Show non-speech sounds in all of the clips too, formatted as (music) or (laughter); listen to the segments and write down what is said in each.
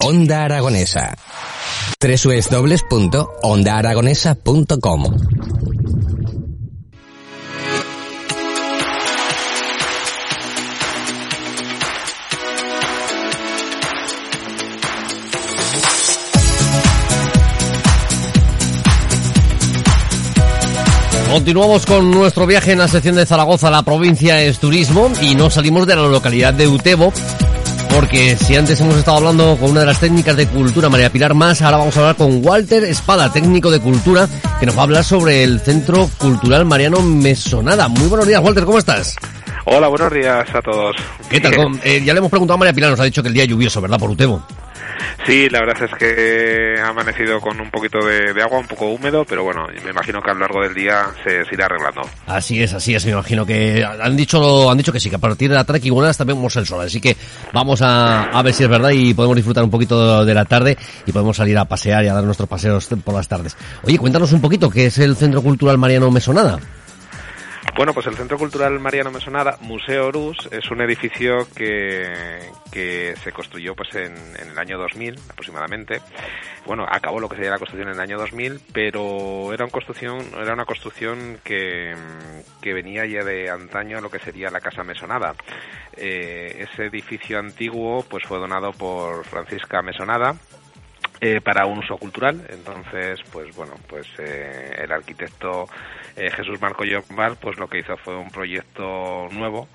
Onda Aragonesa. www.ondaaragonesa.com Continuamos con nuestro viaje en la sección de Zaragoza. La provincia es turismo y no salimos de la localidad de Utebo porque si antes hemos estado hablando con una de las técnicas de cultura, María Pilar Más, ahora vamos a hablar con Walter Espada, técnico de cultura, que nos va a hablar sobre el Centro Cultural Mariano Mesonada. Muy buenos días, Walter, ¿cómo estás? Hola, buenos días a todos. ¿Qué tal? Eh, ya le hemos preguntado a María Pilar, nos ha dicho que el día lluvioso, ¿verdad, por Utebo? Sí, la verdad es que ha amanecido con un poquito de, agua, un poco húmedo, pero bueno, me imagino que a lo largo del día se, irá arreglando. Así es, así es, me imagino que han dicho han dicho que sí, que a partir de la tarde igual hasta vemos el sol, así que vamos a, a ver si es verdad y podemos disfrutar un poquito de la tarde y podemos salir a pasear y a dar nuestros paseos por las tardes. Oye, cuéntanos un poquito, ¿qué es el Centro Cultural Mariano Mesonada? Bueno, pues el Centro Cultural Mariano Mesonada, Museo Orús, es un edificio que, que se construyó pues en, el año 2000 aproximadamente. Bueno, acabó lo que sería la construcción en el año 2000, pero era una construcción, era una construcción que, que venía ya de antaño a lo que sería la Casa Mesonada. Eh, ese edificio antiguo pues fue donado por Francisca Mesonada, eh, para un uso cultural. Entonces, pues bueno, pues eh, el arquitecto eh, Jesús Marco Yombal, pues lo que hizo fue un proyecto nuevo.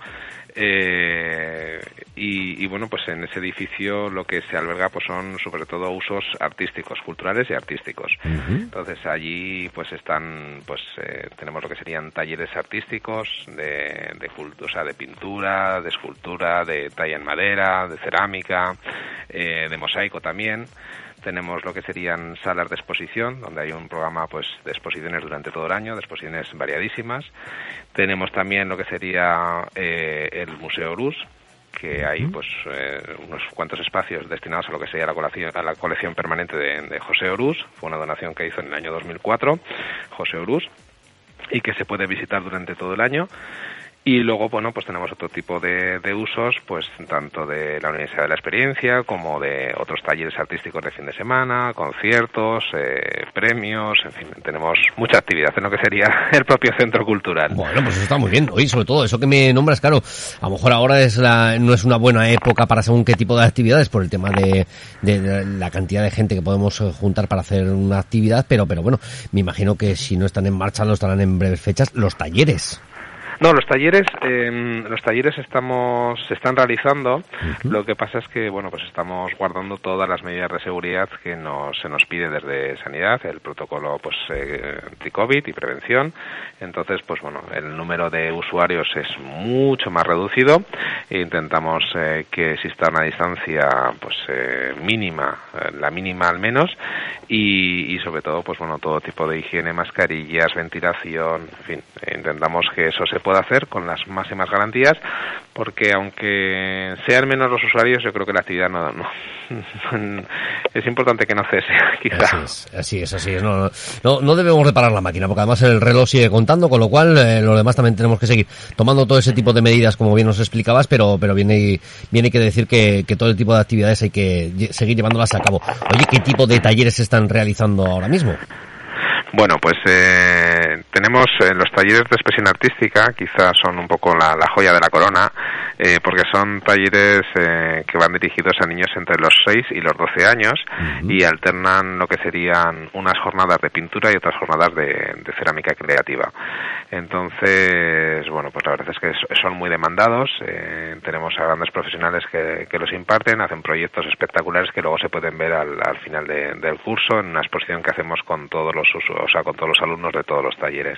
Y, bueno, pues en ese edificio lo que se alberga pues son sobre todo usos artísticos, culturales y artísticos. Entonces allí pues están, pues tenemos lo que serían talleres artísticos de, de, o sea, de pintura, de escultura, de talla en madera, de cerámica, de mosaico también tenemos lo que serían salas de exposición, donde hay un programa pues de exposiciones durante todo el año, de exposiciones variadísimas. Tenemos también lo que sería eh, el Museo Rus, que hay pues eh, unos cuantos espacios destinados a lo que sería la colección, a la colección permanente de, José Orús. Fue una donación que hizo en el año 2004 José Orús y que se puede visitar durante todo el año. Y luego, bueno, pues tenemos otro tipo de, usos, pues tanto de la Universidad de la Experiencia como de otros talleres artísticos de fin de semana, conciertos, eh, premios, en fin, tenemos mucha actividad en lo que sería (laughs) el propio centro cultural. Bueno, pues eso está muy bien. Y sobre todo, eso que me nombras, claro, a lo mejor ahora es la, no es una buena época para según qué tipo de actividades por el tema de, de, la cantidad de gente que podemos eh, juntar para hacer una actividad, pero, pero bueno, me imagino que si no están en marcha, lo estarán en breves fechas, los talleres. No, los talleres, eh, los talleres estamos, se están realizando. Lo que pasa es que, bueno, pues estamos guardando todas las medidas de seguridad que nos, se nos pide desde sanidad, el protocolo, pues, eh, anti-COVID y prevención. Entonces, pues bueno, el número de usuarios es mucho más reducido. E intentamos eh, que exista una distancia, pues, eh, mínima, eh, la mínima al menos, y, y sobre todo, pues bueno, todo tipo de higiene, mascarillas, ventilación, en fin, intentamos que eso se pueda puede hacer con las máximas garantías, porque aunque sean menos los usuarios, yo creo que la actividad no, no (laughs) es importante que no cese, (laughs) quizá. Así es, así es, No, no, debemos reparar la máquina, porque además el reloj sigue contando, con lo cual eh, lo demás también tenemos que seguir tomando todo ese tipo de medidas, como bien nos explicabas, pero, pero viene, viene que decir que, que todo el tipo de actividades hay que seguir llevándolas a cabo. Oye, ¿qué tipo de talleres se están realizando ahora mismo? Bueno, pues eh, tenemos eh, los talleres de expresión artística, quizás son un poco la, joya de la corona, eh, porque son talleres eh, que van dirigidos a niños entre los 6 y los 12 años y alternan lo que serían unas jornadas de pintura y otras jornadas de, cerámica creativa. Entonces, bueno, pues la verdad es que son muy demandados, tenemos a grandes profesionales que, los imparten, hacen proyectos espectaculares que luego se pueden ver al, final del curso en una exposición que hacemos con todos los o sea, con todos los alumnos de todos los talleres.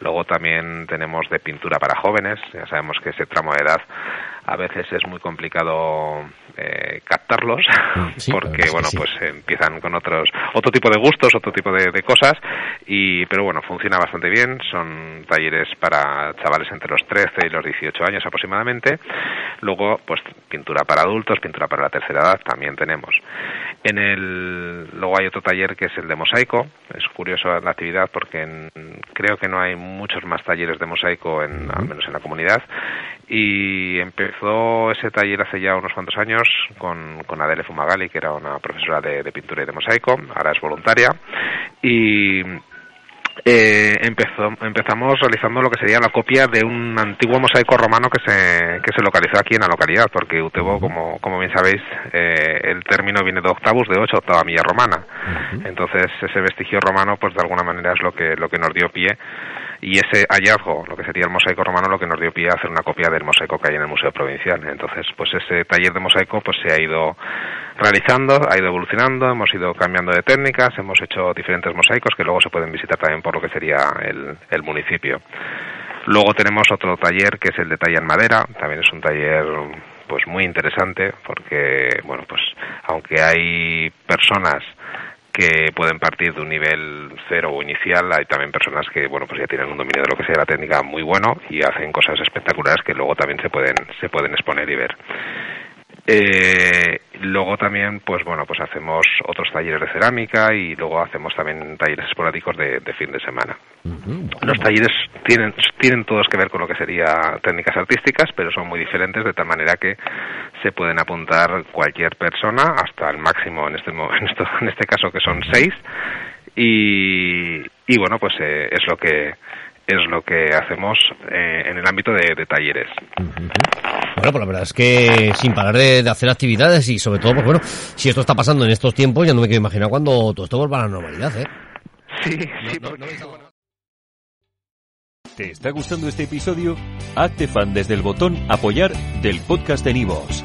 Luego también tenemos de pintura para jóvenes, ya sabemos que ese tramo de edad a veces es muy complicado eh, captarlos mm, (laughs) porque bueno pues empiezan con otros otro tipo de gustos otro tipo de, de, cosas y pero bueno funciona bastante bien. Son talleres para chavales entre los 13 y los 18 años aproximadamente. Luego pues pintura para adultos pintura para la tercera edad también tenemos. En el luego hay otro taller que es el de mosaico. Es curioso la actividad porque creo que no hay muchos más talleres de mosaico en al menos en la comunidad. Y empezó ese taller hace ya unos cuantos años con, con Adele Fumagali, que era una profesora de, pintura y de mosaico, ahora es voluntaria, y eh, empezó, empezamos realizando lo que sería la copia de un antiguo mosaico romano que se, que se localizó aquí en la localidad, porque Utebo, como, como bien sabéis, eh, el término viene de octavus, de ocho, octava milla romana. Entonces, ese vestigio romano, pues de alguna manera es lo que, lo que nos dio pie y ese hallazgo, lo que sería el mosaico romano, lo que nos dio pie a hacer una copia del mosaico que hay en el Museo Provincial. Entonces, pues ese taller de mosaico pues se ha ido realizando, ha ido evolucionando, hemos ido cambiando de técnicas, hemos hecho diferentes mosaicos que luego se pueden visitar también por lo que sería el, el municipio. Luego tenemos otro taller que es el de talla en madera, también es un taller pues muy interesante porque bueno pues aunque hay personas que pueden partir de un nivel cero o inicial. Hay también personas que, bueno, pues ya tienen un dominio de lo que sea la técnica muy bueno y hacen cosas espectaculares que luego también se pueden, se pueden exponer y ver. Eh, luego también, pues bueno, pues hacemos otros talleres de cerámica y luego hacemos también talleres esporádicos de, fin de semana. Los talleres tienen, tienen todos que ver con lo que sería técnicas artísticas, pero son muy diferentes de tal manera que se pueden apuntar cualquier persona hasta el máximo en este, (laughs) en, esto, en este caso que son seis. Y, y bueno, pues eh, es lo que es lo que hacemos eh, en el ámbito de, talleres. Bueno, pues la verdad es que sin parar de, hacer actividades y sobre todo, pues bueno, si esto está pasando en estos tiempos, ya no me quiero imaginar cuando todo esto vuelva a la normalidad, ¿eh? Sí, sí, ¿Te está gustando este episodio? Hazte fan desde el botón apoyar del podcast de Nivos.